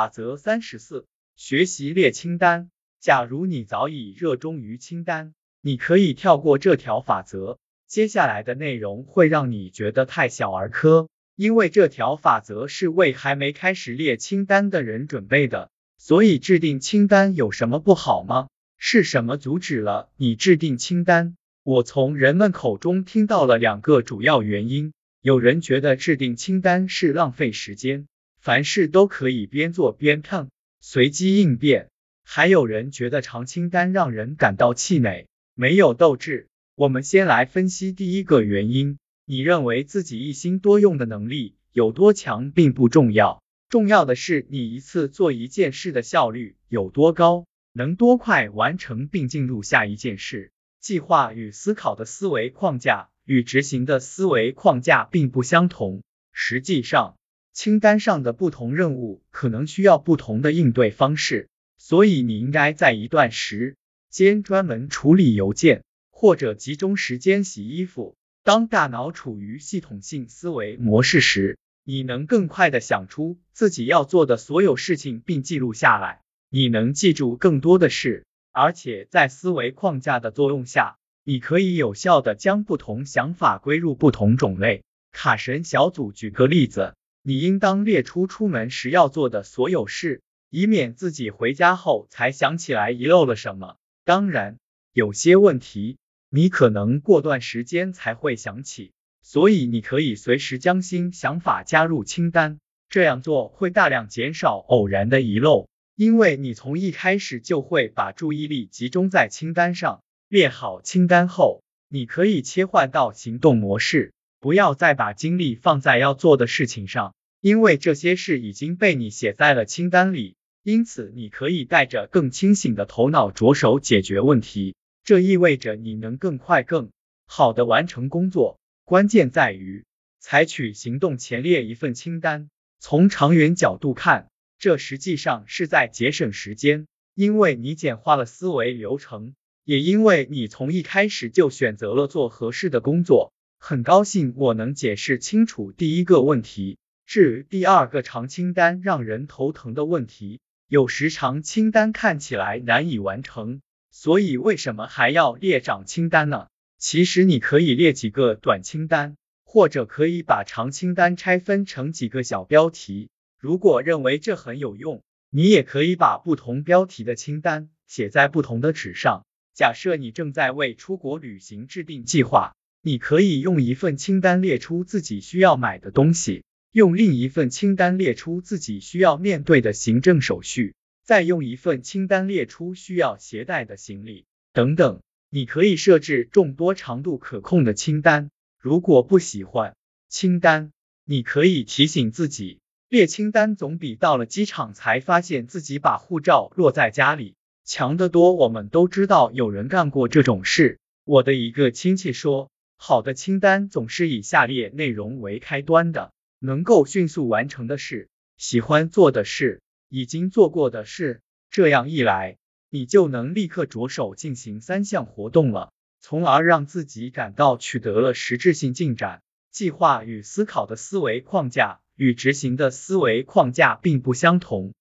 法则三十四：学习列清单。假如你早已热衷于清单，你可以跳过这条法则。接下来的内容会让你觉得太小儿科，因为这条法则是为还没开始列清单的人准备的。所以制定清单有什么不好吗？是什么阻止了你制定清单？我从人们口中听到了两个主要原因：有人觉得制定清单是浪费时间。凡事都可以边做边看，随机应变。还有人觉得长清单让人感到气馁，没有斗志。我们先来分析第一个原因。你认为自己一心多用的能力有多强并不重要，重要的是你一次做一件事的效率有多高，能多快完成并进入下一件事。计划与思考的思维框架与执行的思维框架并不相同。实际上，清单上的不同任务可能需要不同的应对方式，所以你应该在一段时间专门处理邮件，或者集中时间洗衣服。当大脑处于系统性思维模式时，你能更快的想出自己要做的所有事情并记录下来，你能记住更多的事，而且在思维框架的作用下，你可以有效的将不同想法归入不同种类。卡神小组举个例子。你应当列出出门时要做的所有事，以免自己回家后才想起来遗漏了什么。当然，有些问题你可能过段时间才会想起，所以你可以随时将新想法加入清单。这样做会大量减少偶然的遗漏，因为你从一开始就会把注意力集中在清单上。列好清单后，你可以切换到行动模式。不要再把精力放在要做的事情上，因为这些事已经被你写在了清单里。因此，你可以带着更清醒的头脑着手解决问题。这意味着你能更快、更好的完成工作。关键在于采取行动前列一份清单。从长远角度看，这实际上是在节省时间，因为你简化了思维流程，也因为你从一开始就选择了做合适的工作。很高兴我能解释清楚第一个问题。至于第二个长清单让人头疼的问题，有时长清单看起来难以完成，所以为什么还要列长清单呢？其实你可以列几个短清单，或者可以把长清单拆分成几个小标题。如果认为这很有用，你也可以把不同标题的清单写在不同的纸上。假设你正在为出国旅行制定计划。你可以用一份清单列出自己需要买的东西，用另一份清单列出自己需要面对的行政手续，再用一份清单列出需要携带的行李等等。你可以设置众多长度可控的清单。如果不喜欢清单，你可以提醒自己，列清单总比到了机场才发现自己把护照落在家里强得多。我们都知道有人干过这种事。我的一个亲戚说。好的清单总是以下列内容为开端的：能够迅速完成的事，喜欢做的事，已经做过的事。这样一来，你就能立刻着手进行三项活动了，从而让自己感到取得了实质性进展。计划与思考的思维框架与执行的思维框架并不相同。